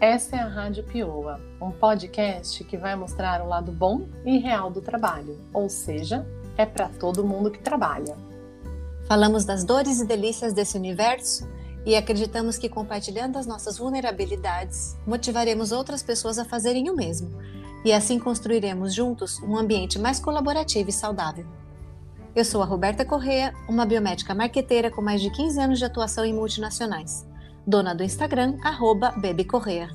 Essa é a Rádio Pioa, um podcast que vai mostrar o lado bom e real do trabalho, ou seja, é para todo mundo que trabalha. Falamos das dores e delícias desse universo e acreditamos que compartilhando as nossas vulnerabilidades, motivaremos outras pessoas a fazerem o mesmo e assim construiremos juntos um ambiente mais colaborativo e saudável. Eu sou a Roberta Correa, uma biomédica marqueteira com mais de 15 anos de atuação em multinacionais dona do Instagram, arroba Correa.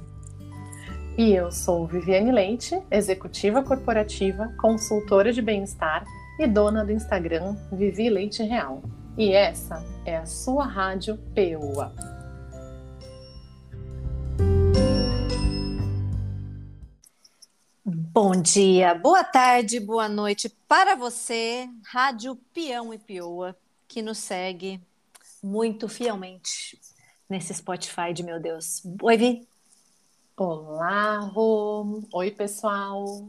E eu sou Viviane Leite, executiva corporativa, consultora de bem-estar e dona do Instagram Vivi Leite Real. E essa é a sua rádio PUA. Bom dia, boa tarde, boa noite para você, Rádio Peão e Pioa, que nos segue muito fielmente nesse Spotify de meu Deus. Oi, Vi. Olá, Rô. Oi, pessoal.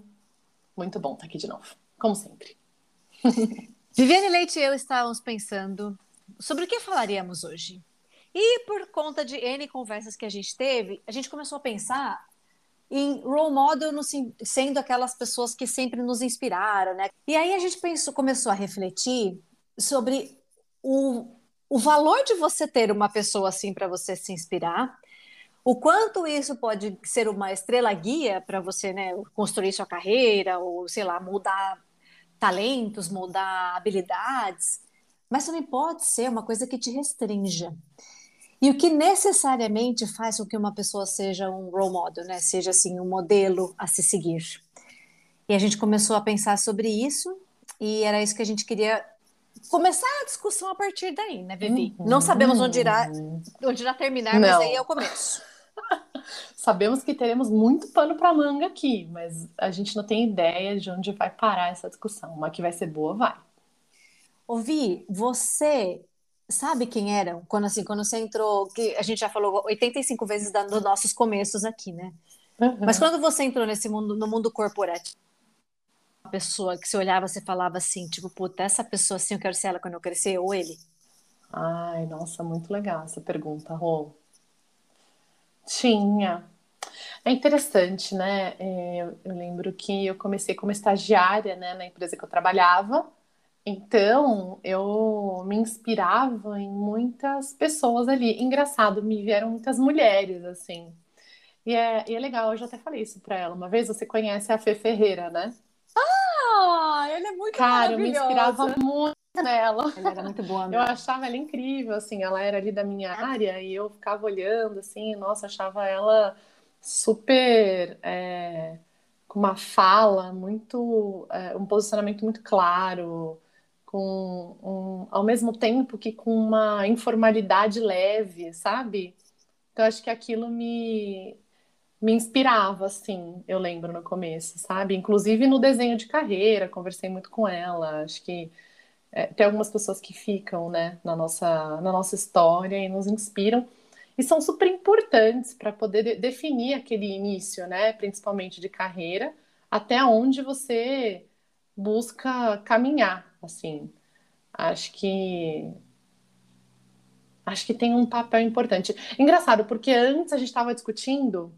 Muito bom estar aqui de novo, como sempre. Viviane Leite e eu estávamos pensando sobre o que falaríamos hoje. E por conta de N conversas que a gente teve, a gente começou a pensar em role model no, sendo aquelas pessoas que sempre nos inspiraram, né? E aí a gente pensou, começou a refletir sobre o o valor de você ter uma pessoa assim para você se inspirar, o quanto isso pode ser uma estrela guia para você né, construir sua carreira, ou sei lá, mudar talentos, mudar habilidades, mas também pode ser uma coisa que te restrinja. E o que necessariamente faz com que uma pessoa seja um role model, né? seja assim um modelo a se seguir. E a gente começou a pensar sobre isso, e era isso que a gente queria começar a discussão a partir daí, né, Vivi? Uhum. Não sabemos onde irá, onde irá terminar, Não. mas aí é o começo. sabemos que teremos muito pano para manga aqui, mas a gente não tem ideia de onde vai parar essa discussão. Uma que vai ser boa, vai. Ouvi, você sabe quem eram? Quando assim, quando você entrou, que a gente já falou 85 vezes dos nossos começos aqui, né? Uhum. Mas quando você entrou nesse mundo, no mundo corporativo, pessoa que você olhava, você falava assim, tipo, puta, essa pessoa assim, eu quero ser ela quando eu crescer, ou ele? Ai, nossa, muito legal essa pergunta, Rô. Tinha. É interessante, né? É, eu lembro que eu comecei como estagiária, né, na empresa que eu trabalhava. Então, eu me inspirava em muitas pessoas ali. Engraçado, me vieram muitas mulheres, assim. E é, e é legal, eu já até falei isso para ela. Uma vez você conhece a Fê Ferreira, né? Ela é muito Cara, eu me inspirava muito nela. Ela era muito boa. Mesmo. Eu achava ela incrível, assim, ela era ali da minha área e eu ficava olhando, assim, nossa, achava ela super é, com uma fala muito, é, um posicionamento muito claro, com um, ao mesmo tempo que com uma informalidade leve, sabe? Então acho que aquilo me me inspirava, assim, eu lembro no começo, sabe? Inclusive no desenho de carreira, conversei muito com ela. Acho que é, tem algumas pessoas que ficam, né, na nossa, na nossa história e nos inspiram. E são super importantes para poder de definir aquele início, né, principalmente de carreira, até onde você busca caminhar, assim. Acho que acho que tem um papel importante. Engraçado, porque antes a gente estava discutindo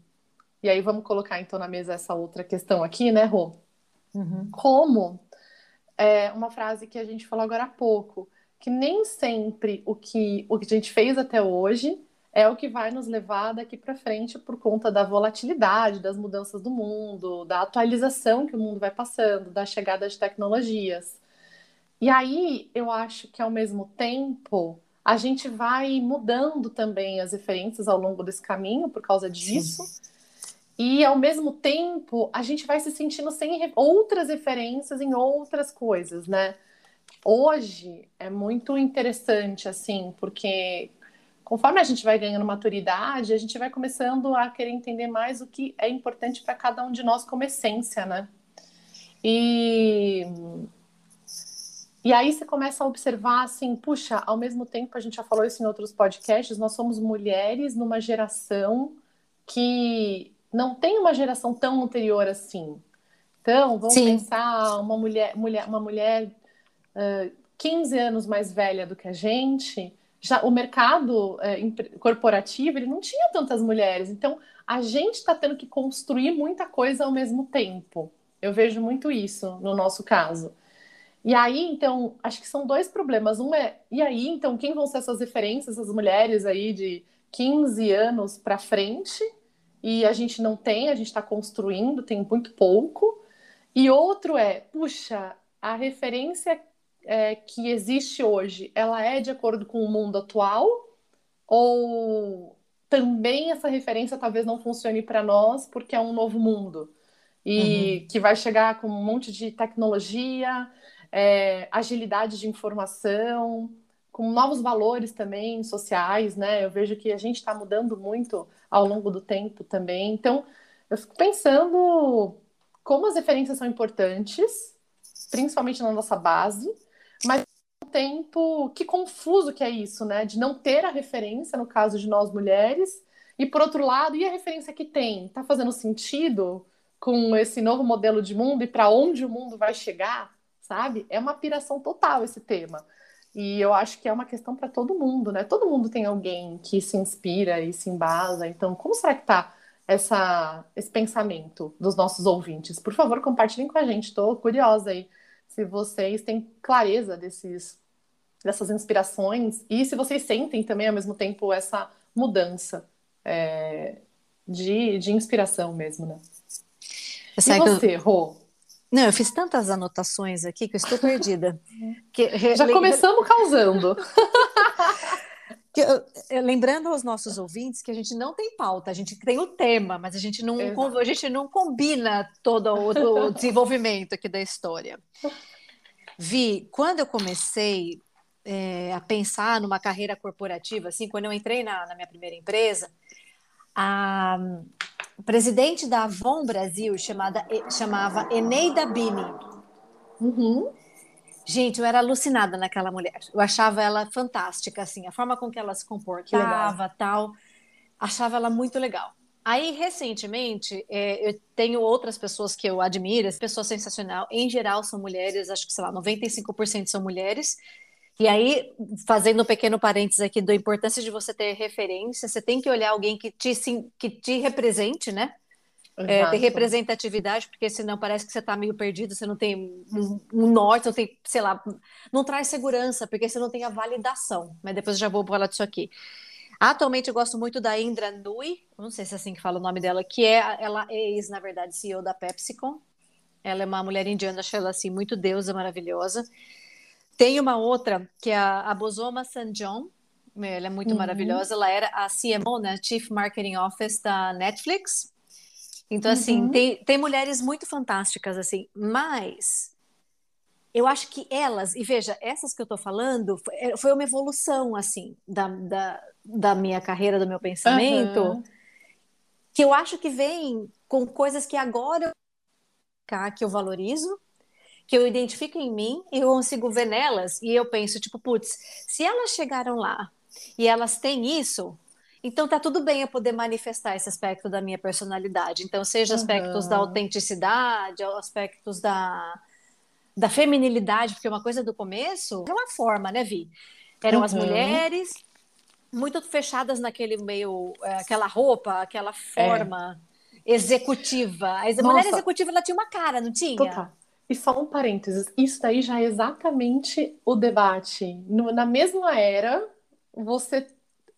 e aí vamos colocar então na mesa essa outra questão aqui, né, Rô? Uhum. Como é uma frase que a gente falou agora há pouco, que nem sempre o que, o que a gente fez até hoje é o que vai nos levar daqui para frente por conta da volatilidade, das mudanças do mundo, da atualização que o mundo vai passando, da chegada de tecnologias. E aí eu acho que ao mesmo tempo a gente vai mudando também as referências ao longo desse caminho por causa disso. Sim. E ao mesmo tempo, a gente vai se sentindo sem outras referências em outras coisas, né? Hoje é muito interessante, assim, porque conforme a gente vai ganhando maturidade, a gente vai começando a querer entender mais o que é importante para cada um de nós como essência, né? E e aí você começa a observar assim, puxa, ao mesmo tempo a gente já falou isso em outros podcasts, nós somos mulheres numa geração que não tem uma geração tão anterior assim. Então, vamos Sim. pensar uma mulher, mulher, uma mulher uh, 15 anos mais velha do que a gente, já o mercado é, corporativo ele não tinha tantas mulheres. Então, a gente está tendo que construir muita coisa ao mesmo tempo. Eu vejo muito isso no nosso caso. E aí, então, acho que são dois problemas. Um é, e aí, então, quem vão ser essas referências, essas mulheres aí de 15 anos para frente? E a gente não tem, a gente está construindo, tem muito pouco. E outro é, puxa, a referência é, que existe hoje, ela é de acordo com o mundo atual? Ou também essa referência talvez não funcione para nós porque é um novo mundo? E uhum. que vai chegar com um monte de tecnologia, é, agilidade de informação, com novos valores também sociais, né? Eu vejo que a gente está mudando muito ao longo do tempo também. Então, eu fico pensando como as referências são importantes, principalmente na nossa base, mas ao tempo que confuso que é isso, né? De não ter a referência, no caso de nós mulheres, e por outro lado, e a referência que tem? Tá fazendo sentido com esse novo modelo de mundo e para onde o mundo vai chegar? sabe? É uma piração total esse tema. E eu acho que é uma questão para todo mundo, né? Todo mundo tem alguém que se inspira e se embasa. Então, como será que tá essa, esse pensamento dos nossos ouvintes? Por favor, compartilhem com a gente. Estou curiosa aí se vocês têm clareza desses, dessas inspirações e se vocês sentem também ao mesmo tempo essa mudança é, de, de inspiração mesmo, né? E você, Rô? Não, eu fiz tantas anotações aqui que eu estou perdida. Que, Já começamos causando. que, lembrando aos nossos ouvintes que a gente não tem pauta, a gente tem o tema, mas a gente não, a gente não combina todo o, o desenvolvimento aqui da história. Vi, quando eu comecei é, a pensar numa carreira corporativa, assim, quando eu entrei na, na minha primeira empresa, a, presidente da Avon Brasil chamada, chamava Eneida Bini. Uhum. Gente, eu era alucinada naquela mulher. Eu achava ela fantástica, assim, a forma com que ela se comportava, tal. Achava ela muito legal. Aí, recentemente, é, eu tenho outras pessoas que eu admiro, pessoas sensacional. Em geral, são mulheres, acho que, sei lá, 95% são mulheres. E aí, fazendo um pequeno parênteses aqui da importância de você ter referência, você tem que olhar alguém que te, que te represente, né? É, ter representatividade, porque senão parece que você está meio perdido, você não tem um, um, norte, não tem, sei lá, não traz segurança, porque você não tem a validação. Mas depois eu já vou falar disso aqui. Atualmente eu gosto muito da Indra Nui, não sei se é assim que fala o nome dela, que é ela é ex, na verdade, CEO da PepsiCo. Ela é uma mulher indiana, acho ela assim muito deusa, maravilhosa. Tem uma outra, que é a, a Bosoma Sanjon, ela é muito uhum. maravilhosa, ela era a CMO, né, Chief Marketing Office da Netflix. Então, assim, uhum. tem, tem mulheres muito fantásticas, assim, mas eu acho que elas, e veja, essas que eu estou falando, foi, é, uma evolução, assim, da, da, da, minha carreira, do meu pensamento, uhum. que eu acho que vem com coisas que agora que eu valorizo, que eu identifico em mim e eu consigo ver nelas e eu penso, tipo, putz, se elas chegaram lá e elas têm isso, então tá tudo bem eu poder manifestar esse aspecto da minha personalidade. Então, seja aspectos uhum. da autenticidade, aspectos da, da feminilidade, porque uma coisa do começo era uma forma, né, Vi? Eram uhum. as mulheres muito fechadas naquele meio, é, aquela roupa, aquela forma é. executiva. A Nossa. mulher executiva ela tinha uma cara, não tinha? Total. E só um parênteses, isso daí já é exatamente o debate. No, na mesma era, você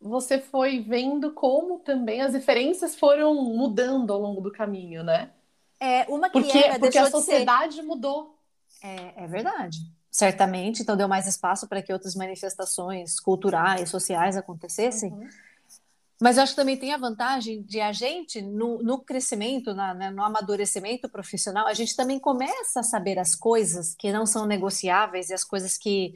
você foi vendo como também as referências foram mudando ao longo do caminho, né? É, uma que porque, era, porque a sociedade ser... mudou. É, é verdade. Certamente, então deu mais espaço para que outras manifestações culturais, sociais acontecessem. Uhum. Mas eu acho que também tem a vantagem de a gente, no, no crescimento, na, né, no amadurecimento profissional, a gente também começa a saber as coisas que não são negociáveis e as coisas que,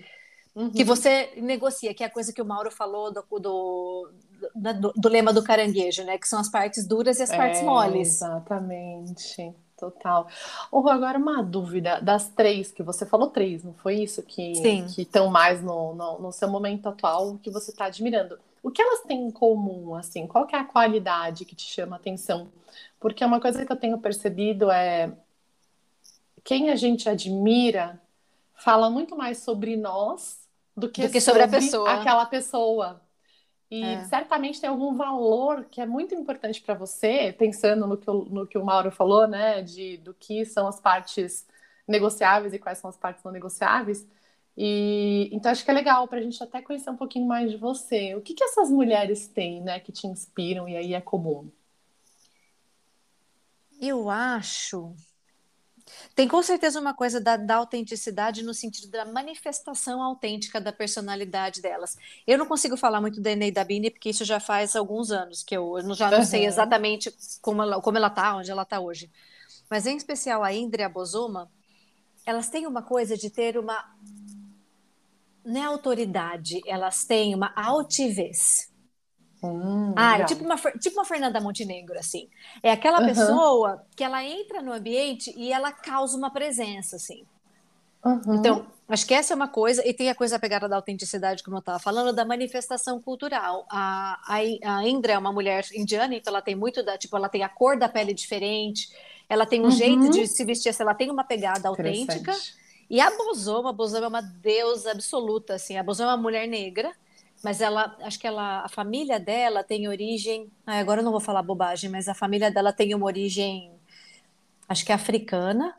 uhum. que você negocia, que é a coisa que o Mauro falou do, do, do, do lema do caranguejo, né? Que são as partes duras e as partes é, moles. Exatamente. Total. Oh, agora uma dúvida das três que você falou três, não foi isso que estão mais no, no, no seu momento atual que você está admirando? O que elas têm em comum, assim? Qual é a qualidade que te chama a atenção? Porque uma coisa que eu tenho percebido é quem a gente admira fala muito mais sobre nós do que, do que sobre, sobre, a pessoa. aquela pessoa. E é. certamente tem algum valor que é muito importante para você, pensando no que, o, no que o Mauro falou, né? De, do que são as partes negociáveis e quais são as partes não negociáveis. E então acho que é legal para a gente até conhecer um pouquinho mais de você. O que, que essas mulheres têm, né, que te inspiram e aí é comum? Eu acho tem com certeza uma coisa da, da, autenticidade no sentido da manifestação autêntica da personalidade delas. Eu não consigo falar muito da Enei da Bini, porque isso já faz alguns anos que eu, eu já não uhum. sei exatamente como ela, como ela tá, onde ela está hoje. Mas em especial a Indra e a Bozoma, elas têm uma coisa de ter uma não é autoridade, elas têm uma altivez. Hum, ah, é tipo uma, tipo uma Fernanda Montenegro, assim. É aquela uhum. pessoa que ela entra no ambiente e ela causa uma presença, assim. Uhum. Então, acho que essa é uma coisa, e tem a coisa pegada da autenticidade, como eu estava falando, da manifestação cultural. A, a, a Indra é uma mulher indiana, então ela tem muito da, tipo, ela tem a cor da pele diferente, ela tem um uhum. jeito de se vestir, assim, ela tem uma pegada autêntica. E a Bozoma, a Bozoma é uma deusa absoluta, assim. A Bozoma é uma mulher negra, mas ela, acho que ela, a família dela tem origem. Ah, agora eu não vou falar bobagem, mas a família dela tem uma origem, acho que é africana,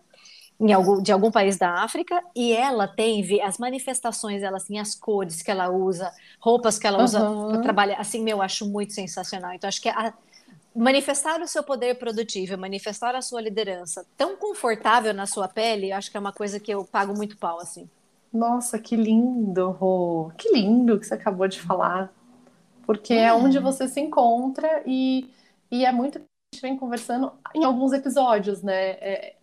algum, de algum país da África, e ela tem as manifestações, ela tem as cores que ela usa, roupas que ela usa uhum. para trabalhar. Assim, meu, eu acho muito sensacional. Então, acho que a, manifestar o seu poder produtivo, manifestar a sua liderança tão confortável na sua pele, acho que é uma coisa que eu pago muito pau, assim. Nossa, que lindo, Rô. Que lindo que você acabou de falar. Porque é, é onde você se encontra e, e é muito que a gente vem conversando em alguns episódios, né? É,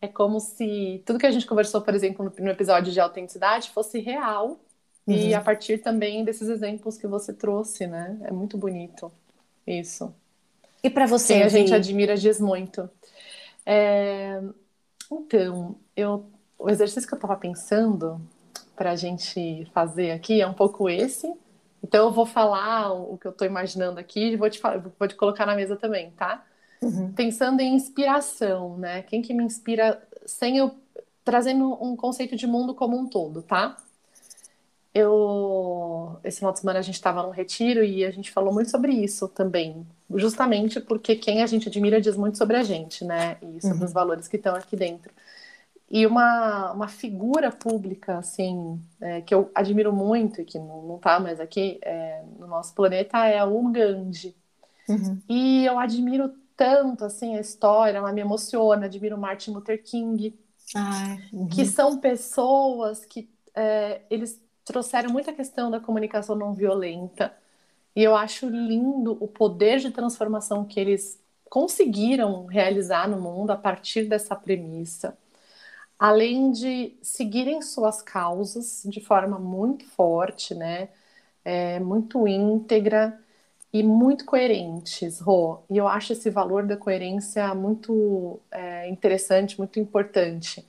é como se tudo que a gente conversou, por exemplo, no, no episódio de autenticidade fosse real. Uhum. E a partir também desses exemplos que você trouxe, né? É muito bonito isso. E para você? Quem a gente admira diz muito. É... Então, eu... o exercício que eu estava pensando para a gente fazer aqui é um pouco esse. Então eu vou falar o que eu estou imaginando aqui e vou te, vou te colocar na mesa também, tá? Uhum. Pensando em inspiração, né? Quem que me inspira sem eu trazendo um conceito de mundo como um todo, tá? Eu esse final de semana a gente estava num retiro e a gente falou muito sobre isso também, justamente porque quem a gente admira diz muito sobre a gente, né? E sobre uhum. os valores que estão aqui dentro. E uma, uma figura pública, assim, é, que eu admiro muito e que não, não tá mais aqui é, no nosso planeta é Um Gandhi. Uhum. E eu admiro tanto, assim, a história, ela me emociona, admiro Martin Luther King, uhum. que são pessoas que é, eles trouxeram muita questão da comunicação não violenta. E eu acho lindo o poder de transformação que eles conseguiram realizar no mundo a partir dessa premissa além de seguirem suas causas de forma muito forte, né? É, muito íntegra e muito coerentes, Rô. E eu acho esse valor da coerência muito é, interessante, muito importante.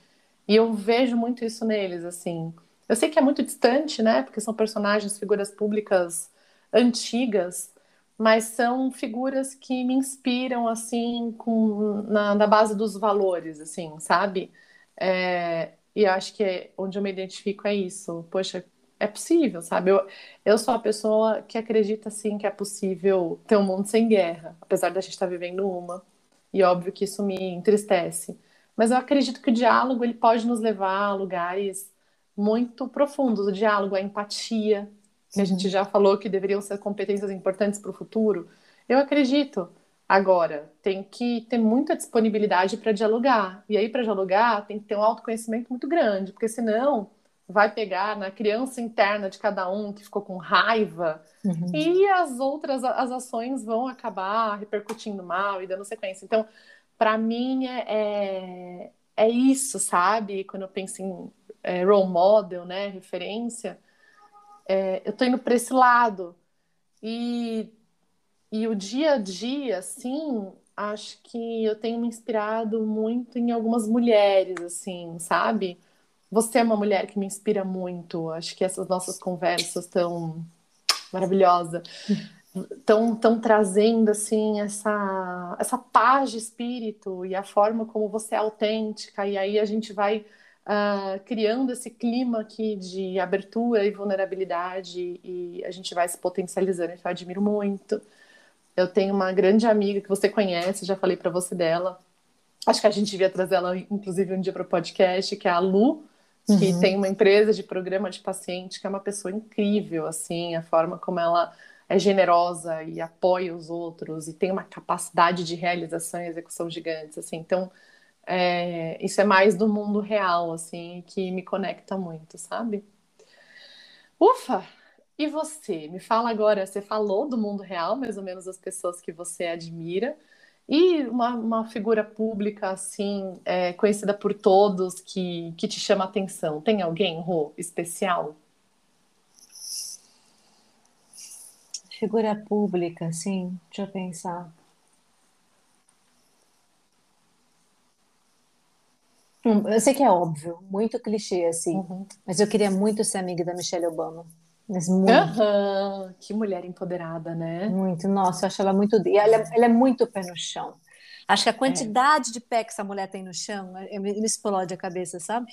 E eu vejo muito isso neles, assim. Eu sei que é muito distante, né? Porque são personagens, figuras públicas antigas, mas são figuras que me inspiram, assim, com, na, na base dos valores, assim, sabe? É, e acho que é, onde eu me identifico é isso. Poxa, é possível, sabe? Eu, eu sou a pessoa que acredita, sim, que é possível ter um mundo sem guerra, apesar da gente estar vivendo uma. E óbvio que isso me entristece. Mas eu acredito que o diálogo ele pode nos levar a lugares muito profundos. O diálogo, a empatia, que a gente já falou que deveriam ser competências importantes para o futuro. Eu acredito. Agora, tem que ter muita disponibilidade para dialogar. E aí, para dialogar, tem que ter um autoconhecimento muito grande, porque senão vai pegar na criança interna de cada um que ficou com raiva uhum. e as outras as ações vão acabar repercutindo mal e dando sequência. Então, para mim é, é, é, isso, sabe? Quando eu penso em é, role model, né, referência, é, eu tô indo para esse lado. E e o dia a dia, assim, acho que eu tenho me inspirado muito em algumas mulheres, assim, sabe? Você é uma mulher que me inspira muito. Acho que essas nossas conversas tão maravilhosa, estão tão trazendo assim essa essa paz de espírito e a forma como você é autêntica. E aí a gente vai uh, criando esse clima aqui de abertura e vulnerabilidade e a gente vai se potencializando. Então, eu admiro muito. Eu tenho uma grande amiga que você conhece, já falei para você dela. Acho que a gente devia trazer ela, inclusive, um dia para o podcast, que é a Lu, que uhum. tem uma empresa de programa de paciente, que é uma pessoa incrível, assim, a forma como ela é generosa e apoia os outros e tem uma capacidade de realização e execução gigantes, assim. Então, é, isso é mais do mundo real, assim, que me conecta muito, sabe? Ufa! E você? Me fala agora, você falou do mundo real, mais ou menos as pessoas que você admira, e uma, uma figura pública, assim, é, conhecida por todos, que, que te chama atenção. Tem alguém, Rô, especial? Figura pública, sim. Deixa eu pensar. Eu sei que é óbvio, muito clichê, assim, uhum. mas eu queria muito ser amiga da Michelle Obama. Mas muito. Uhum. Que mulher empoderada, né? Muito. Nossa, eu acho ela muito. E ela, ela é muito pé no chão. Acho que a quantidade é. de pé que essa mulher tem no chão me, me explode a cabeça, sabe?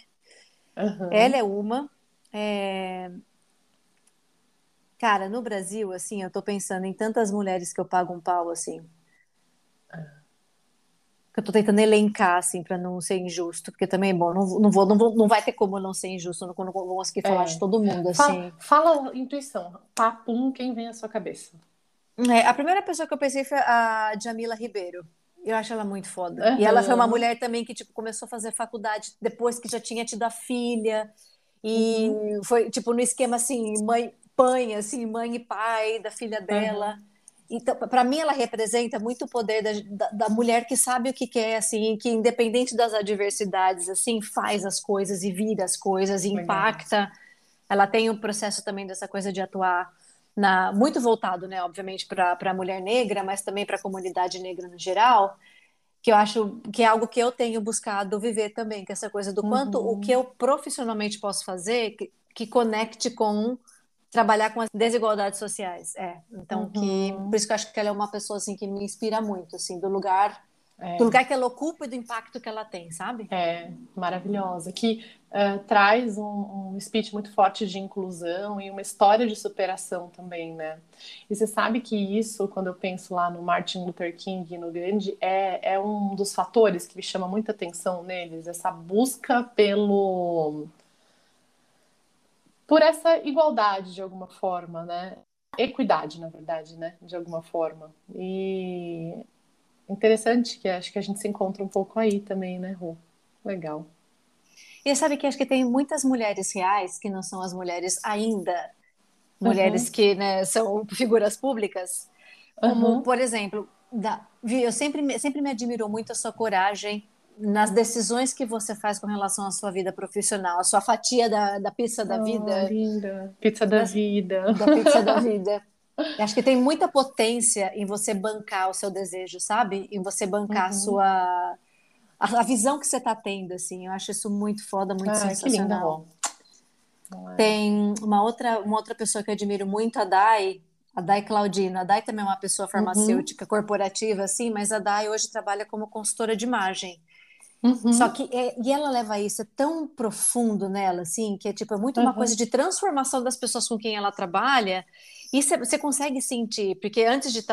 Uhum. Ela é uma. É... Cara, no Brasil, assim, eu tô pensando em tantas mulheres que eu pago um pau, assim. Eu tô tentando elencar, assim, para não ser injusto, porque também, bom, não, não, vou, não, vou, não vai ter como não ser injusto, não, não vou conseguir falar é. de todo mundo, assim. Fala, fala intuição, papum, quem vem à sua cabeça? É, a primeira pessoa que eu pensei foi a Jamila Ribeiro. Eu acho ela muito foda. Uhum. E ela foi uma mulher também que, tipo, começou a fazer faculdade depois que já tinha tido a filha. E uhum. foi, tipo, no esquema, assim, mãe, pai, assim, mãe e pai da filha dela. Uhum. Então, para mim, ela representa muito o poder da, da, da, mulher que sabe o que quer, assim, que independente das adversidades, assim, faz as coisas e vira as coisas e impacta. Ela tem um processo também dessa coisa de atuar na, muito voltado, né, obviamente, para a mulher negra, mas também para a comunidade negra no geral, que eu acho que é algo que eu tenho buscado viver também, que é essa coisa do quanto uhum. o que eu profissionalmente posso fazer que, que conecte com trabalhar com as desigualdades sociais. É, então uhum. que por isso que eu acho que ela é uma pessoa assim que me inspira muito, assim, do lugar é. do lugar que ela ocupa e do impacto que ela tem, sabe? É, maravilhosa. Que uh, traz um, um speech muito forte de inclusão e uma história de superação também, né? E você sabe que isso, quando eu penso lá no Martin Luther King e no Gandhi, é, é um dos fatores que me chama muita atenção neles, essa busca pelo por essa igualdade de alguma forma, né? Equidade, na verdade, né? De alguma forma. E interessante que acho que a gente se encontra um pouco aí também, né, Ru? Legal. E sabe que acho que tem muitas mulheres reais que não são as mulheres ainda, mulheres uhum. que né, são figuras públicas, como, uhum. por exemplo, da, eu sempre, sempre me admirou muito a sua coragem nas decisões que você faz com relação à sua vida profissional, a sua fatia da, da pizza da oh, vida. Linda. Pizza da, da vida. Da pizza da vida. Acho que tem muita potência em você bancar o seu desejo, sabe? Em você bancar uhum. a sua. A, a, visão que você está tendo, assim. Eu acho isso muito foda, muito ah, sensacional. Que lindo. Tem uma outra, uma outra pessoa que eu admiro muito, a Dai, a Dai Claudino. A Dai também é uma pessoa farmacêutica uhum. corporativa, assim, mas a Dai hoje trabalha como consultora de imagem. Uhum. Só que é, e ela leva isso é tão profundo nela, assim, que é tipo é muito uma uhum. coisa de transformação das pessoas com quem ela trabalha. E você consegue sentir, porque antes de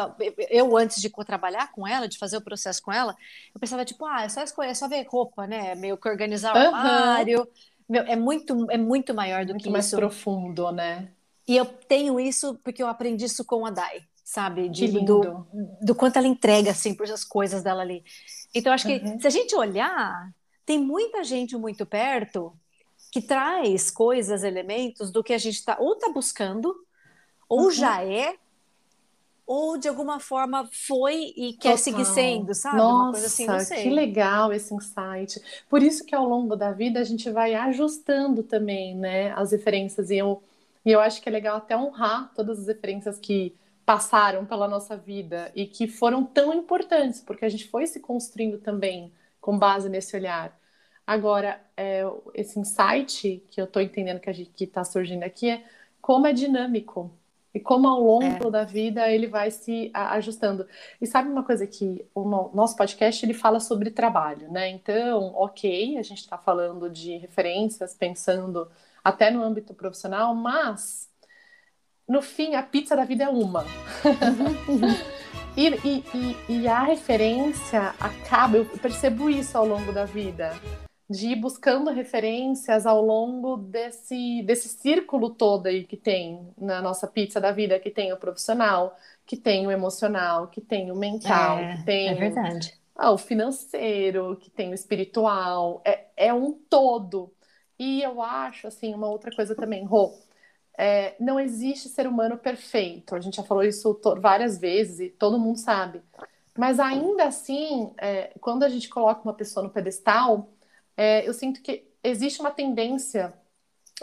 eu antes de trabalhar com ela, de fazer o processo com ela, eu pensava tipo, ah, é só escolher, é só ver roupa, né? Meio que organizar o uhum. armário. Meu, é muito é muito maior do muito que mais isso. profundo, né? E eu tenho isso porque eu aprendi isso com a Dai, sabe? De, do, do quanto ela entrega assim por as coisas dela ali. Então, acho que uhum. se a gente olhar, tem muita gente muito perto que traz coisas, elementos do que a gente está ou está buscando, ou uhum. já é, ou de alguma forma foi e quer Total. seguir sendo, sabe? Nossa, assim, não sei. que legal esse insight. Por isso que ao longo da vida a gente vai ajustando também, né, as referências. E eu, e eu acho que é legal até honrar todas as referências que passaram pela nossa vida e que foram tão importantes, porque a gente foi se construindo também com base nesse olhar. Agora, é, esse insight que eu estou entendendo que está surgindo aqui é como é dinâmico, e como ao longo é. da vida ele vai se ajustando. E sabe uma coisa que o nosso podcast ele fala sobre trabalho, né? Então, ok, a gente está falando de referências, pensando até no âmbito profissional, mas no fim a pizza da vida é uma. e, e, e, e a referência acaba, eu percebo isso ao longo da vida de ir buscando referências ao longo desse, desse círculo todo aí que tem na nossa pizza da vida, que tem o profissional, que tem o emocional, que tem o mental, é, que tem é verdade. Ah, o financeiro, que tem o espiritual, é, é um todo. E eu acho, assim, uma outra coisa também, Rô, é, não existe ser humano perfeito. A gente já falou isso várias vezes e todo mundo sabe. Mas ainda assim, é, quando a gente coloca uma pessoa no pedestal, é, eu sinto que existe uma tendência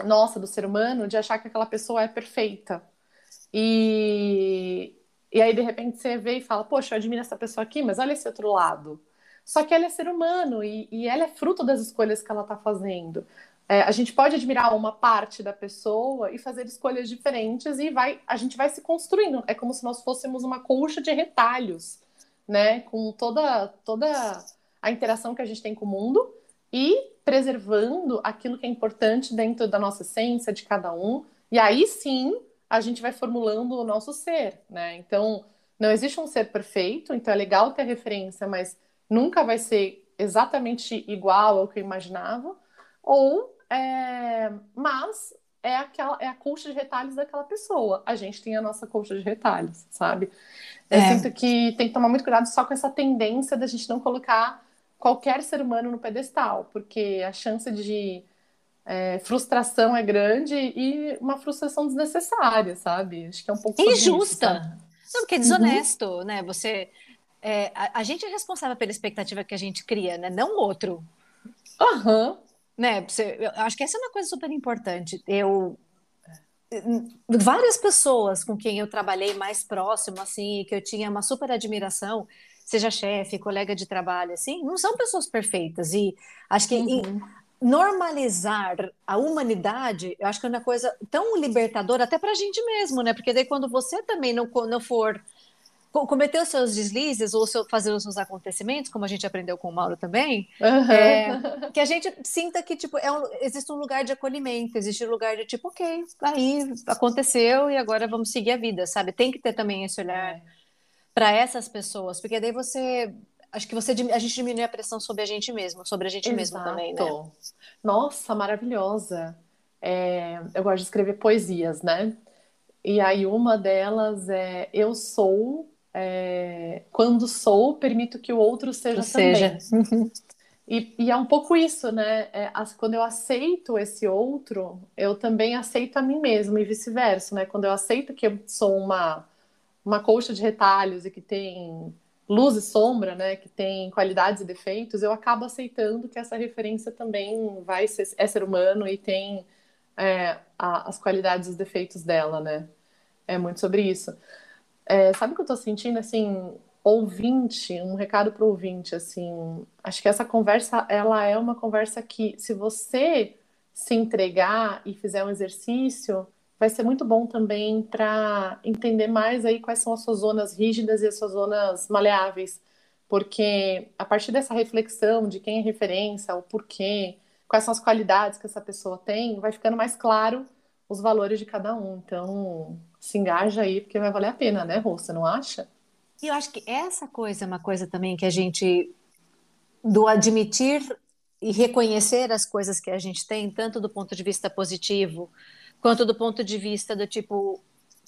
nossa do ser humano de achar que aquela pessoa é perfeita. E, e aí, de repente, você vê e fala: Poxa, eu admiro essa pessoa aqui, mas olha esse outro lado. Só que ela é ser humano e, e ela é fruto das escolhas que ela está fazendo. É, a gente pode admirar uma parte da pessoa e fazer escolhas diferentes e vai, a gente vai se construindo. É como se nós fôssemos uma colcha de retalhos, né? Com toda, toda a interação que a gente tem com o mundo e preservando aquilo que é importante dentro da nossa essência de cada um. E aí sim a gente vai formulando o nosso ser, né? Então não existe um ser perfeito, então é legal ter referência, mas nunca vai ser exatamente igual ao que eu imaginava. Ou, é... mas é aquela é a colcha de retalhos daquela pessoa. A gente tem a nossa colcha de retalhos, sabe? Eu é. sinto que tem que tomar muito cuidado só com essa tendência da gente não colocar qualquer ser humano no pedestal, porque a chance de é, frustração é grande e uma frustração desnecessária, sabe? Acho que é um pouco injusta. Isso, Não, porque é desonesto, uhum. né? Você é, a, a, gente é responsável pela expectativa que a gente cria, né? Não o outro. Aham. Uhum. Né? Você, eu acho que essa é uma coisa super importante. Eu várias pessoas com quem eu trabalhei mais próximo, assim, que eu tinha uma super admiração, seja chefe, colega de trabalho, assim, não são pessoas perfeitas. E acho que uhum. normalizar a humanidade, eu acho que é uma coisa tão libertadora até para a gente mesmo, né? Porque daí quando você também não, não for cometer os seus deslizes ou seu, fazer os seus acontecimentos, como a gente aprendeu com o Mauro também, uhum. é, que a gente sinta que tipo é um, existe um lugar de acolhimento, existe um lugar de tipo, ok, aí aconteceu e agora vamos seguir a vida, sabe? Tem que ter também esse olhar. É para essas pessoas, porque daí você acho que você a gente diminui a pressão sobre a gente mesmo, sobre a gente Exato. mesmo também, né? Nossa, maravilhosa. É, eu gosto de escrever poesias, né? E aí uma delas é eu sou é, quando sou permito que o outro seja, seja. também. E, e, é um pouco isso, né? É, quando eu aceito esse outro, eu também aceito a mim mesmo e vice-versa, né? Quando eu aceito que eu sou uma uma colcha de retalhos e que tem luz e sombra, né, que tem qualidades e defeitos, eu acabo aceitando que essa referência também vai ser, é ser humano e tem é, a, as qualidades e os defeitos dela, né? É muito sobre isso. É, sabe o que eu tô sentindo, assim, ouvinte, um recado para o ouvinte, assim, acho que essa conversa, ela é uma conversa que, se você se entregar e fizer um exercício, vai ser muito bom também para entender mais aí quais são as suas zonas rígidas e as suas zonas maleáveis, porque a partir dessa reflexão de quem é referência, o porquê, quais são as qualidades que essa pessoa tem, vai ficando mais claro os valores de cada um. Então, se engaja aí, porque vai valer a pena, né, Rô? Você não acha? E eu acho que essa coisa é uma coisa também que a gente, do admitir e reconhecer as coisas que a gente tem, tanto do ponto de vista positivo, quanto do ponto de vista do tipo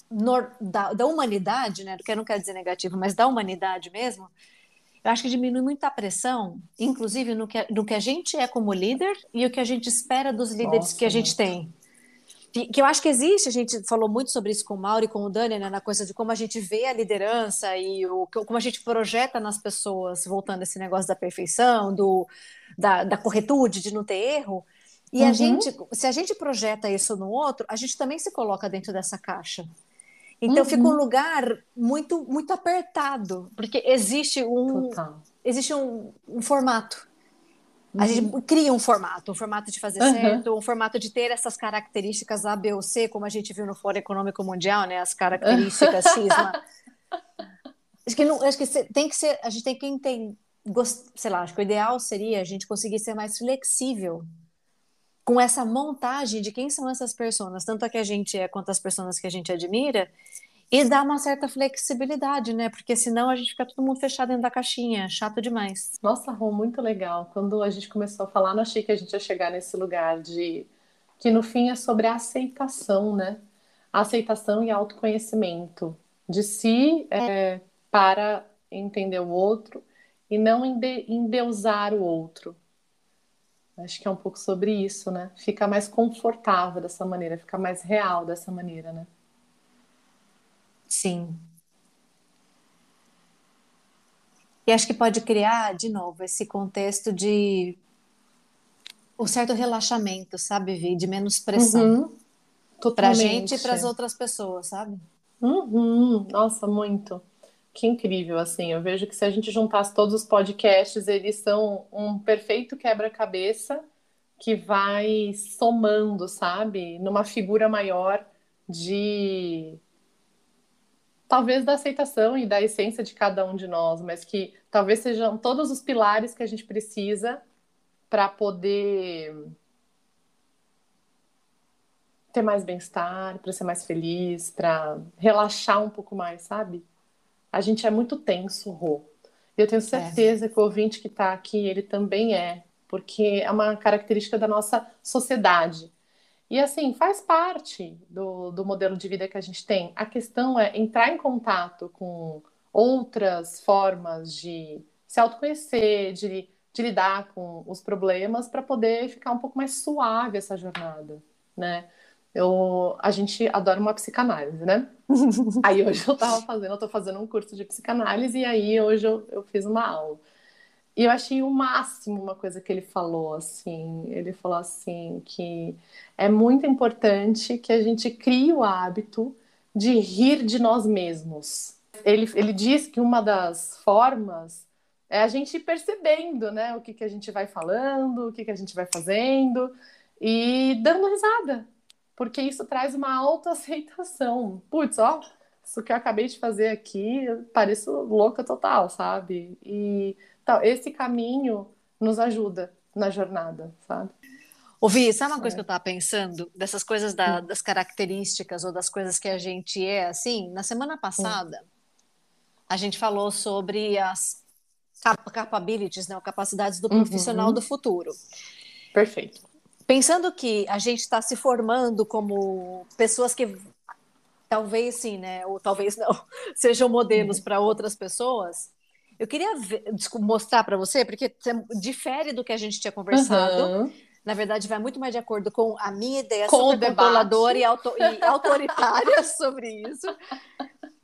nor, da, da, humanidade, né? Que eu não quero dizer negativo, mas da humanidade mesmo. Eu acho que diminui muito a pressão, inclusive no que, no que a gente é como líder e o que a gente espera dos líderes Nossa, que a gente tem. Que eu acho que existe, a gente falou muito sobre isso com o Mauro e com o Dani, né, na coisa de como a gente vê a liderança e o, como a gente projeta nas pessoas, voltando esse negócio da perfeição, do, da, da corretude, de não ter erro. E uhum. a gente, se a gente projeta isso no outro, a gente também se coloca dentro dessa caixa. Então uhum. fica um lugar muito muito apertado, porque existe um Total. existe um, um, formato. A gente uhum. cria um formato, um formato de fazer uhum. certo, um formato de ter essas características A, B ou C, como a gente viu no Fórum Econômico Mundial, né? As características cisma. Acho que, não, acho que tem que ser, a gente tem que entender, sei lá, acho que o ideal seria a gente conseguir ser mais flexível com essa montagem de quem são essas pessoas, tanto a que a gente é quanto as pessoas que a gente admira, e dar uma certa flexibilidade, né? Porque senão a gente fica todo mundo fechado dentro da caixinha, chato demais. Nossa, Rom, muito legal. Quando a gente começou a falar, não achei que a gente ia chegar nesse lugar de que no fim é sobre a aceitação, né? A aceitação e autoconhecimento de si é, para entender o outro e não endeusar o outro. Acho que é um pouco sobre isso, né? Fica mais confortável dessa maneira, fica mais real dessa maneira, né? Sim. E acho que pode criar, de novo, esse contexto de um certo relaxamento, sabe, Vi? De menos pressão. Uhum. Para a gente e para as outras pessoas, sabe? Uhum. Nossa, muito. Que incrível, assim. Eu vejo que se a gente juntasse todos os podcasts, eles são um perfeito quebra-cabeça que vai somando, sabe? Numa figura maior de talvez da aceitação e da essência de cada um de nós, mas que talvez sejam todos os pilares que a gente precisa para poder ter mais bem-estar, para ser mais feliz, para relaxar um pouco mais, sabe? A gente é muito tenso, Rô. Eu tenho é. certeza é. que o ouvinte que está aqui, ele também é, porque é uma característica da nossa sociedade. E assim, faz parte do, do modelo de vida que a gente tem. A questão é entrar em contato com outras formas de se autoconhecer, de, de lidar com os problemas para poder ficar um pouco mais suave essa jornada, né? Eu, a gente adora uma psicanálise, né? aí hoje eu tava fazendo, eu tô fazendo um curso de psicanálise e aí hoje eu, eu fiz uma aula. E eu achei o máximo uma coisa que ele falou, assim. Ele falou assim que é muito importante que a gente crie o hábito de rir de nós mesmos. Ele, ele diz que uma das formas é a gente ir percebendo, né, o que, que a gente vai falando, o que, que a gente vai fazendo e dando risada, porque isso traz uma autoaceitação. Putz, ó, isso que eu acabei de fazer aqui, pareço louca total, sabe? E então, esse caminho nos ajuda na jornada, sabe? Ouvi, sabe uma coisa é. que eu estava pensando? Dessas coisas da, hum. das características ou das coisas que a gente é, assim? Na semana passada, hum. a gente falou sobre as capabilities, né, capacidades do profissional uhum. do futuro. Perfeito. Pensando que a gente está se formando como pessoas que talvez sim, né, ou talvez não, sejam modelos uhum. para outras pessoas, eu queria ver, mostrar para você, porque difere do que a gente tinha conversado. Uhum. Na verdade, vai muito mais de acordo com a minha ideia com super controladora e, auto, e autoritária sobre isso.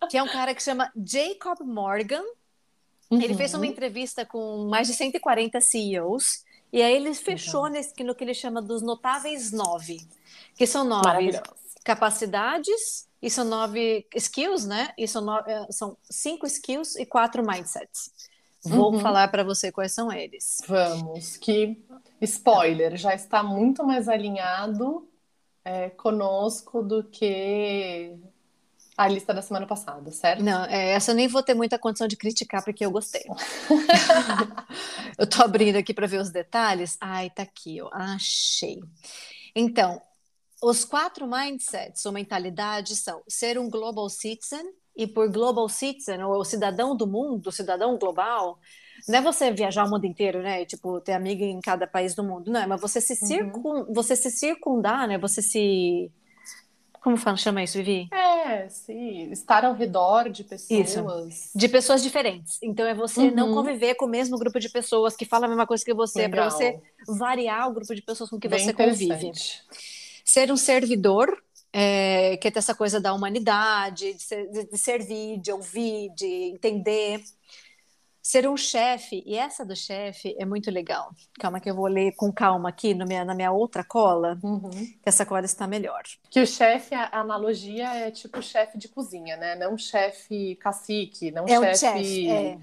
Que é um cara que chama Jacob Morgan. Uhum. Ele fez uma uhum. entrevista com mais de 140 CEOs. E aí ele fechou uhum. nesse, no que ele chama dos notáveis nove, que são nove capacidades, e são nove skills, né? E são, nove, é, são cinco skills e quatro mindsets. Vou uhum. falar para você quais são eles. Vamos, que spoiler, já está muito mais alinhado é, conosco do que a lista da semana passada, certo? Não, é, essa eu nem vou ter muita condição de criticar porque eu gostei. eu tô abrindo aqui para ver os detalhes. Ai, tá aqui, ó. Achei. Então, os quatro mindsets ou mentalidades são ser um global citizen, e por global citizen, ou cidadão do mundo, cidadão global, não é você viajar o mundo inteiro, né? Tipo, ter amiga em cada país do mundo, não é, mas você se, circun, uhum. você se circundar, né? Você se. Como fala, chama isso, Vivi? É, sim. Estar ao redor de pessoas. Isso. De pessoas diferentes. Então é você uhum. não conviver com o mesmo grupo de pessoas que falam a mesma coisa que você, para você variar o grupo de pessoas com que Bem você convive ser um servidor, é, que é essa coisa da humanidade, de, ser, de, de servir, de ouvir, de entender. Ser um chefe, e essa do chefe é muito legal. Calma que eu vou ler com calma aqui no minha, na minha outra cola, uhum. que essa cola está melhor. Que o chefe, a analogia é tipo chefe de cozinha, né? Não chefe cacique, não é chefe... É.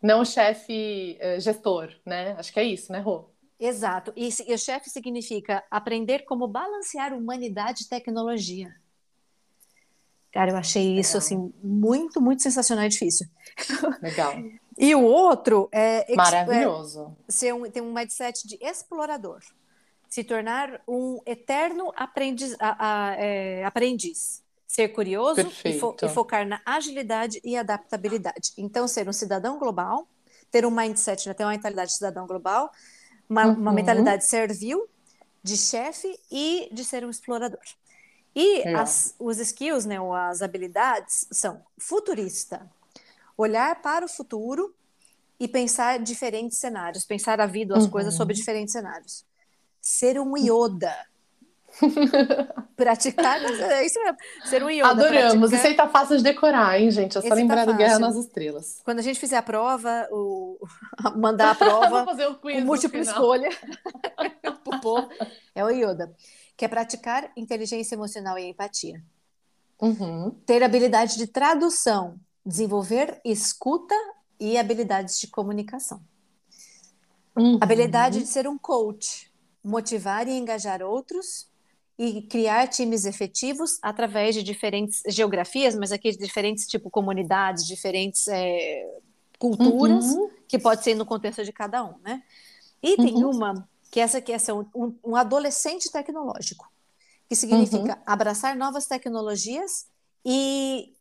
Não chefe uh, gestor, né? Acho que é isso, né, Rô? Exato. E, e o chefe significa aprender como balancear humanidade e tecnologia. Cara, eu achei Legal. isso assim muito, muito sensacional e difícil. Legal. e o outro é, é maravilhoso. É, ser um, tem um mindset de explorador, se tornar um eterno aprendiz, a, a, é, aprendiz. ser curioso e, fo, e focar na agilidade e adaptabilidade. Então, ser um cidadão global, ter um mindset, né, ter uma mentalidade de cidadão global, uma, uhum. uma mentalidade servil, de chefe e de ser um explorador. E é. as, os skills, né, ou as habilidades, são futurista, olhar para o futuro e pensar diferentes cenários, pensar a vida, as uhum. coisas sob diferentes cenários. Ser um Yoda. praticar, é isso mesmo. Ser um Yoda. Adoramos. Praticar... Isso aí tá fácil de decorar, hein, gente? É só Esse tá lembrar tá do Guerra nas Estrelas. Quando a gente fizer a prova, o... mandar a prova, fazer um quiz múltipla escolha é o Yoda que é praticar inteligência emocional e empatia. Uhum. Ter habilidade de tradução, desenvolver escuta e habilidades de comunicação. Uhum. Habilidade de ser um coach, motivar e engajar outros e criar times efetivos através de diferentes geografias, mas aqui de diferentes tipo comunidades, diferentes é, culturas, uhum. que pode ser no contexto de cada um, né? E tem uhum. uma que essa aqui é um, um adolescente tecnológico, que significa uhum. abraçar novas tecnologias e,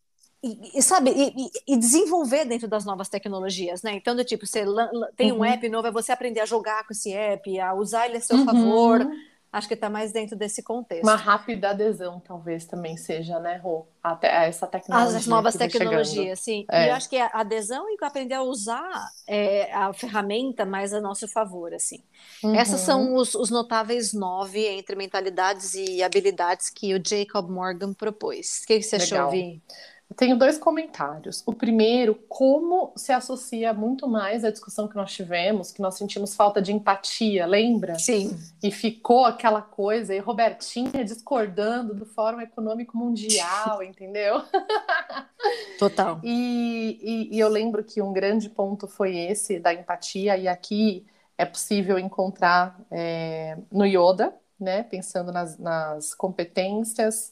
e, e sabe, e, e, desenvolver dentro das novas tecnologias, né? Então, do tipo, você tem um uhum. app novo, é você aprender a jogar com esse app, a usar ele a seu uhum. favor, acho que está mais dentro desse contexto. Uma rápida adesão, talvez, também seja, né, Rô? Até essa tecnologia. As novas tecnologias, sim. É. E eu acho que a adesão e aprender a usar é, a ferramenta mais a nosso favor, assim. Uhum. Essas são os, os, notáveis nove entre mentalidades e habilidades que o Jacob Morgan propôs. O que, que você Legal. achou, Vi? Tenho dois comentários. O primeiro, como se associa muito mais à discussão que nós tivemos, que nós sentimos falta de empatia, lembra? Sim. E ficou aquela coisa, e Robertinha discordando do Fórum Econômico Mundial, entendeu? Total. E, e, e eu lembro que um grande ponto foi esse da empatia, e aqui é possível encontrar é, no Yoda, né? Pensando nas, nas competências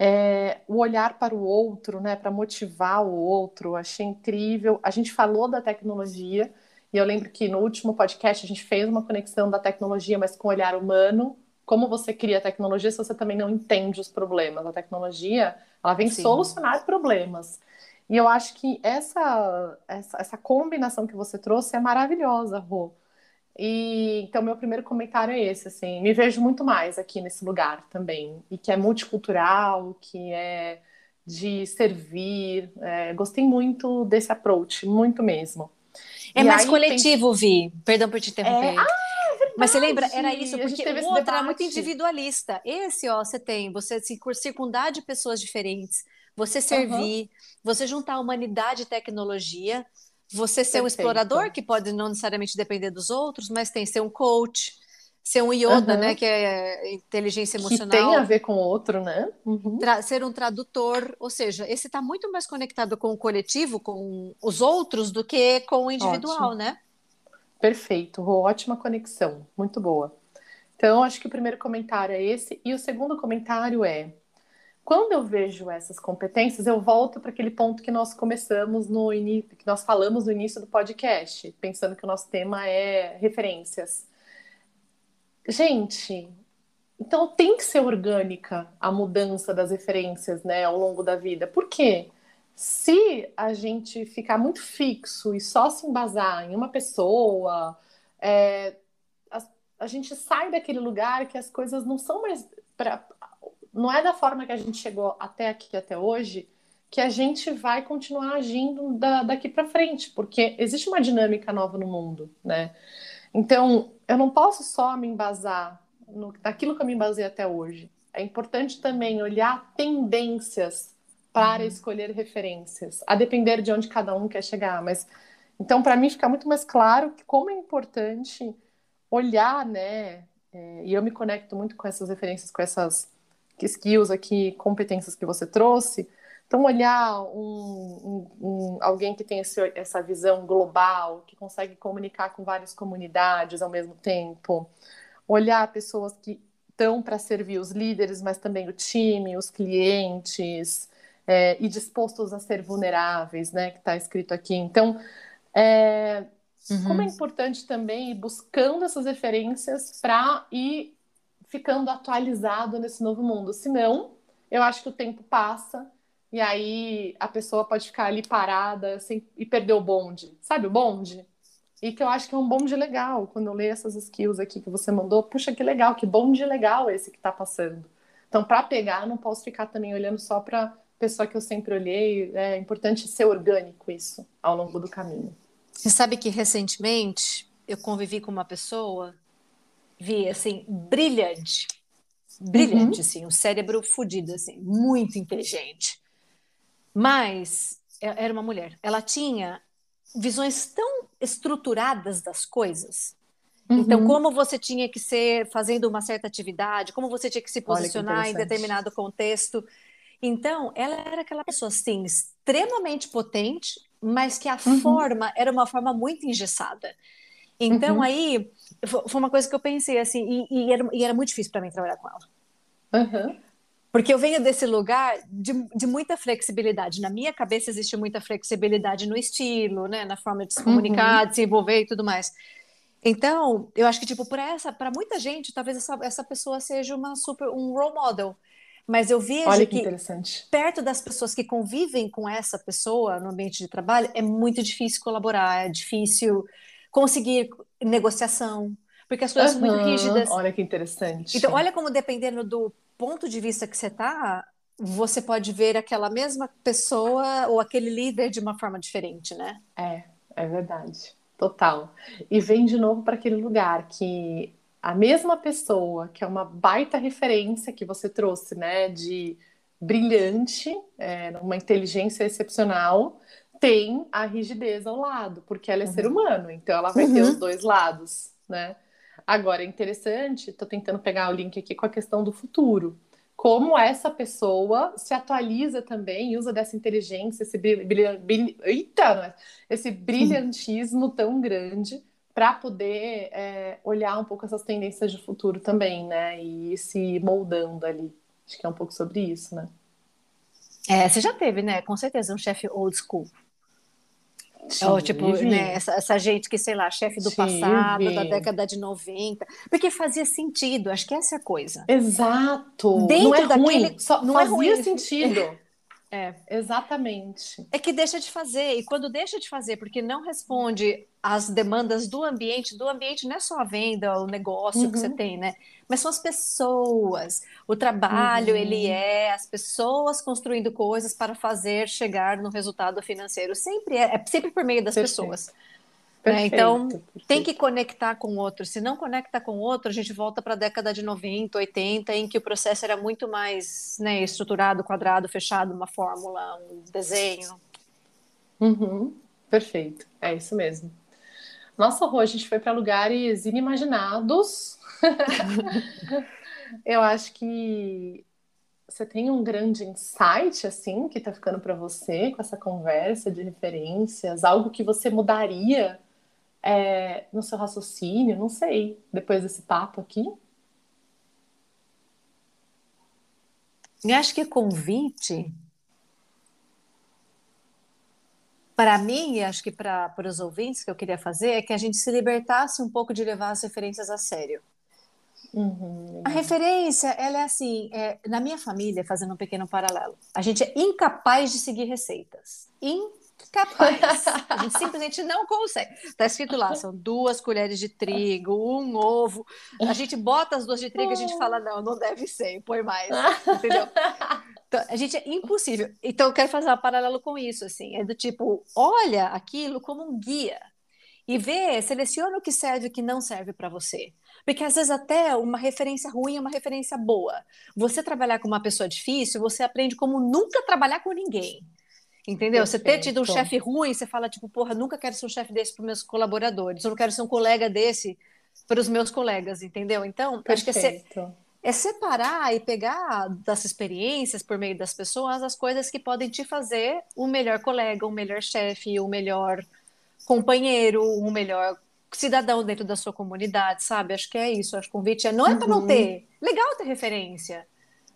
é, o olhar para o outro, né, para motivar o outro, achei incrível. A gente falou da tecnologia, e eu lembro que no último podcast a gente fez uma conexão da tecnologia, mas com o olhar humano. Como você cria a tecnologia se você também não entende os problemas? A tecnologia, ela vem Sim. solucionar problemas. E eu acho que essa, essa, essa combinação que você trouxe é maravilhosa, Rô. E então meu primeiro comentário é esse, assim, me vejo muito mais aqui nesse lugar também, e que é multicultural, que é de servir. É, gostei muito desse approach, muito mesmo. É e mais coletivo, Vi. Perdão por te interromper. É... Ah, é Mas você lembra? Era isso, porque o outro era muito individualista. Esse, ó, você tem, você se circundar de pessoas diferentes, você servir, uhum. você juntar humanidade e tecnologia, você ser Perfeito. um explorador, que pode não necessariamente depender dos outros, mas tem ser um coach, ser um Yoda, uhum. né, que é inteligência emocional. Que tem a ver com o outro, né? Uhum. Ser um tradutor, ou seja, esse está muito mais conectado com o coletivo, com os outros, do que com o individual, Ótimo. né? Perfeito, ótima conexão, muito boa. Então, acho que o primeiro comentário é esse, e o segundo comentário é quando eu vejo essas competências, eu volto para aquele ponto que nós começamos no início, que nós falamos no início do podcast, pensando que o nosso tema é referências. Gente, então tem que ser orgânica a mudança das referências, né, ao longo da vida. Por quê? Se a gente ficar muito fixo e só se embasar em uma pessoa, é, a, a gente sai daquele lugar que as coisas não são mais pra, não é da forma que a gente chegou até aqui, até hoje, que a gente vai continuar agindo da, daqui para frente, porque existe uma dinâmica nova no mundo, né? Então, eu não posso só me embasar no, naquilo que eu me embasei até hoje. É importante também olhar tendências para uhum. escolher referências, a depender de onde cada um quer chegar. Mas então, para mim, fica muito mais claro que como é importante olhar, né? É, e eu me conecto muito com essas referências, com essas skills aqui, competências que você trouxe, Então, olhar um, um, um, alguém que tem esse, essa visão global, que consegue comunicar com várias comunidades ao mesmo tempo, olhar pessoas que estão para servir os líderes, mas também o time, os clientes, é, e dispostos a ser vulneráveis, né? Que está escrito aqui. Então, é, uhum. como é importante também ir buscando essas referências para ir ficando atualizado nesse novo mundo. Senão, eu acho que o tempo passa e aí a pessoa pode ficar ali parada sem, e perder o bonde. Sabe o bonde? E que eu acho que é um bonde legal. Quando eu leio essas skills aqui que você mandou, puxa, que legal, que bonde legal esse que está passando. Então, para pegar, não posso ficar também olhando só para pessoa que eu sempre olhei. É importante ser orgânico isso ao longo do caminho. Você sabe que recentemente eu convivi com uma pessoa, vi assim, brilhante. Brilhante, uhum. assim, um cérebro fodido, assim, muito inteligente. Mas é, era uma mulher. Ela tinha visões tão estruturadas das coisas. Então, uhum. Então, como você tinha que ser fazendo uma certa atividade, como você tinha que se posicionar que em determinado contexto. Então, ela era aquela pessoa assim, extremamente potente, mas que a uhum. forma era uma forma muito engessada. Então, uhum. aí foi uma coisa que eu pensei assim, e, e, era, e era, muito difícil para mim trabalhar com ela. Uhum. Porque eu venho desse lugar de, de, muita flexibilidade. Na minha cabeça existe muita flexibilidade no estilo, né? na forma de se comunicar, uhum. de se envolver e tudo mais. Então, eu acho que, tipo, para essa, para muita gente, talvez essa, essa pessoa seja uma super, um role model. Mas eu vejo que, que perto das pessoas que convivem com essa pessoa no ambiente de trabalho, é muito difícil colaborar, é difícil conseguir negociação, porque as coisas uhum. são muito rígidas. Olha que interessante. Então, olha como dependendo do ponto de vista que você está, você pode ver aquela mesma pessoa ou aquele líder de uma forma diferente, né? É, é verdade. Total. E vem de novo para aquele lugar que a mesma pessoa, que é uma baita referência que você trouxe, né, de brilhante, é, uma inteligência excepcional, tem a rigidez ao lado, porque ela é uhum. ser humano, então ela vai uhum. ter os dois lados, né? Agora, é interessante, estou tentando pegar o link aqui com a questão do futuro. Como essa pessoa se atualiza também, usa dessa inteligência, esse, brilha, brilha, eita, é? esse brilhantismo tão grande para poder é, olhar um pouco essas tendências de futuro também, né? E ir se moldando ali. Acho que é um pouco sobre isso, né? É, você já teve, né? Com certeza, um chefe old school. Ou, tipo, né, essa, essa, gente que, sei lá, chefe do Tive. passado, da década de 90, porque fazia sentido, acho que essa é a coisa. Exato. Dentro não é daquele, ruim, só não fazia é ruim. sentido. É, exatamente. É que deixa de fazer, e quando deixa de fazer, porque não responde às demandas do ambiente, do ambiente não é só a venda, o negócio uhum. que você uhum. tem, né? Mas são as pessoas. O trabalho, uhum. ele é as pessoas construindo coisas para fazer chegar no resultado financeiro. Sempre é, é sempre por meio das Perfeito. pessoas. Né? Então, perfeito. tem que conectar com o outro. Se não conecta com o outro, a gente volta para a década de 90, 80, em que o processo era muito mais né, estruturado, quadrado, fechado, uma fórmula, um desenho. Uhum. Perfeito, é isso mesmo. Nossa, Rô, a gente foi para lugares inimaginados. Eu acho que você tem um grande insight assim que está ficando para você com essa conversa de referências, algo que você mudaria é, no seu raciocínio? Não sei, depois desse papo aqui. Eu acho que convite, para mim, e acho que para, para os ouvintes que eu queria fazer, é que a gente se libertasse um pouco de levar as referências a sério. Uhum, a referência, ela é assim, é, na minha família, fazendo um pequeno paralelo, a gente é incapaz de seguir receitas. In capaz. A gente simplesmente não consegue. Está escrito lá, são duas colheres de trigo, um ovo. A gente bota as duas de trigo e a gente fala, não, não deve ser, põe mais. Entendeu? Então, a gente é impossível. Então, eu quero fazer um paralelo com isso, assim. É do tipo, olha aquilo como um guia e vê, seleciona o que serve e o que não serve para você. Porque às vezes até uma referência ruim é uma referência boa. Você trabalhar com uma pessoa difícil, você aprende como nunca trabalhar com ninguém. Entendeu? Perfeito. Você ter tido um chefe ruim, você fala, tipo, porra, nunca quero ser um chefe desse para os meus colaboradores, eu não quero ser um colega desse para os meus colegas, entendeu? Então, Perfeito. acho que é, é separar e pegar das experiências por meio das pessoas as coisas que podem te fazer um melhor colega, um melhor chefe, um melhor companheiro, um melhor cidadão dentro da sua comunidade, sabe? Acho que é isso. Acho que o convite é, não é para não uhum. ter. Legal ter referência,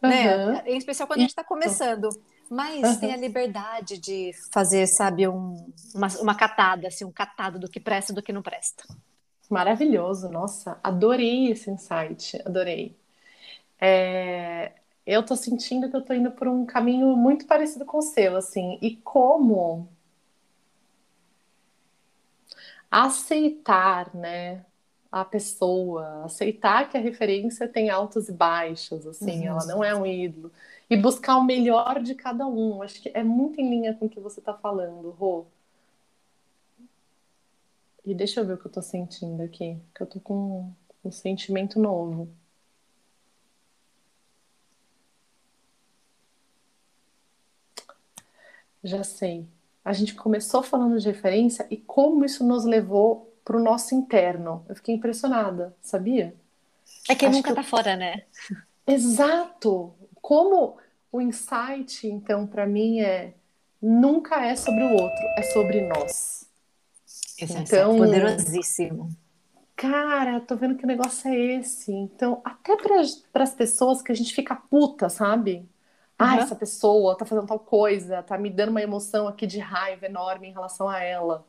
uhum. né? Em especial quando a gente está começando. Mas uhum. tem a liberdade de fazer, sabe, um, uma, uma catada, assim, um catado do que presta e do que não presta. Maravilhoso, nossa, adorei esse insight, adorei. É, eu tô sentindo que eu tô indo por um caminho muito parecido com o seu, assim, e como aceitar, né, a pessoa, aceitar que a referência tem altos e baixos, assim, uhum. ela não é um ídolo, e buscar o melhor de cada um. Acho que é muito em linha com o que você está falando, Rô. E deixa eu ver o que eu tô sentindo aqui, que eu tô com um sentimento novo. Já sei. A gente começou falando de referência e como isso nos levou para o nosso interno. Eu fiquei impressionada, sabia? É que Acho nunca que tá fora, né? Exato. Como o insight, então, para mim é nunca é sobre o outro, é sobre nós. Isso é então, poderosíssimo. Cara, tô vendo que o negócio é esse. Então, até para as pessoas que a gente fica puta, sabe? Ah, essa pessoa tá fazendo tal coisa, tá me dando uma emoção aqui de raiva enorme em relação a ela.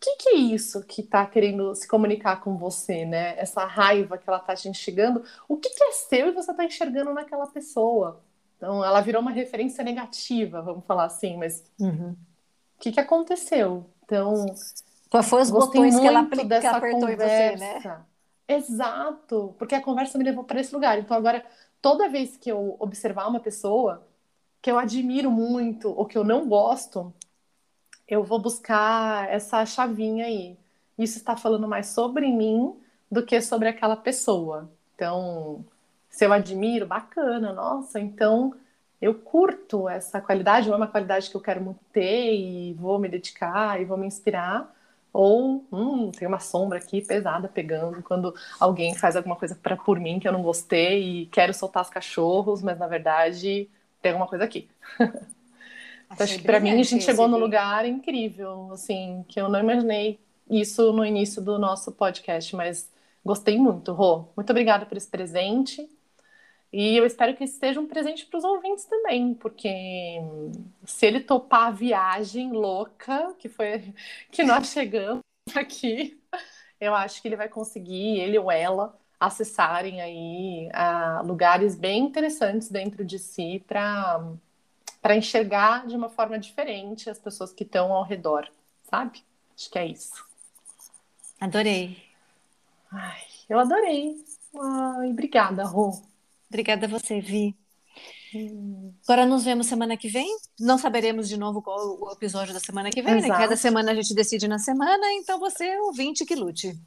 O que, que é isso que tá querendo se comunicar com você, né? Essa raiva que ela tá te enxergando, o que, que é seu e você tá enxergando naquela pessoa? Então, ela virou uma referência negativa, vamos falar assim, mas uhum. o que, que aconteceu? Então, qual foi os botões que ela aplica, dessa apertou conversa. em você, né? Exato, porque a conversa me levou para esse lugar. Então, agora, toda vez que eu observar uma pessoa que eu admiro muito ou que eu não gosto, eu vou buscar essa chavinha aí. Isso está falando mais sobre mim do que sobre aquela pessoa. Então, se eu admiro, bacana, nossa, então eu curto essa qualidade, ou é uma qualidade que eu quero muito ter e vou me dedicar e vou me inspirar. Ou, hum, tem uma sombra aqui pesada pegando quando alguém faz alguma coisa para por mim que eu não gostei e quero soltar os cachorros, mas na verdade tem alguma coisa aqui. acho que para mim a gente chegou num lugar incrível, assim, que eu não imaginei isso no início do nosso podcast, mas gostei muito, Rô. Muito obrigada por esse presente. E eu espero que seja um presente para os ouvintes também, porque se ele topar a viagem louca que foi que nós chegamos aqui, eu acho que ele vai conseguir, ele ou ela, acessarem aí uh, lugares bem interessantes dentro de si para para enxergar de uma forma diferente as pessoas que estão ao redor, sabe? Acho que é isso. Adorei. Ai, eu adorei. Ai, obrigada, Rô. Obrigada a você, Vi. Agora nos vemos semana que vem. Não saberemos de novo qual o episódio da semana que vem, né? Cada semana a gente decide na semana, então você ouvinte que lute.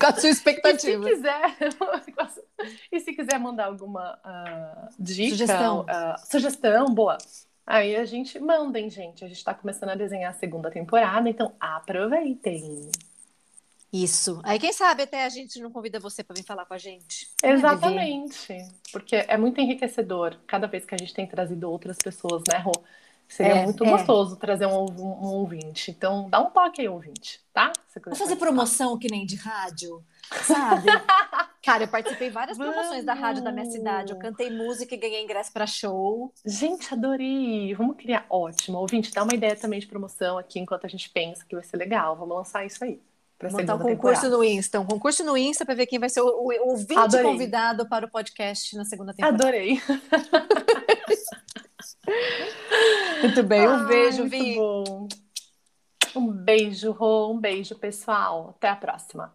Com a sua expectativa. E se quiser, e se quiser mandar alguma uh, dica, sugestão. Uh, sugestão, boa. Aí a gente mandem, gente. A gente está começando a desenhar a segunda temporada, então aproveitem. Isso. Aí, quem sabe até a gente não convida você para vir falar com a gente. Exatamente. Porque é muito enriquecedor cada vez que a gente tem trazido outras pessoas, né, Rô? Seria é, muito é. gostoso trazer um, um, ouvinte. Então, dá um toque aí, ouvinte, tá? Vamos fazer promoção que nem de rádio, sabe? Cara, eu participei várias Vamos. promoções da rádio da minha cidade. Eu cantei música e ganhei ingresso para show. Gente, adorei! Vamos criar ótimo. Ouvinte, dá uma ideia também de promoção aqui enquanto a gente pensa que vai ser legal. Vamos lançar isso aí. Montar um concurso temporada. no Insta, um concurso no Insta para ver quem vai ser o, o ouvinte Adorei. convidado para o podcast na segunda temporada. Adorei. muito bem, um Ai, beijo, Vi. Bom. Um beijo, Rô, um beijo, pessoal. Até a próxima.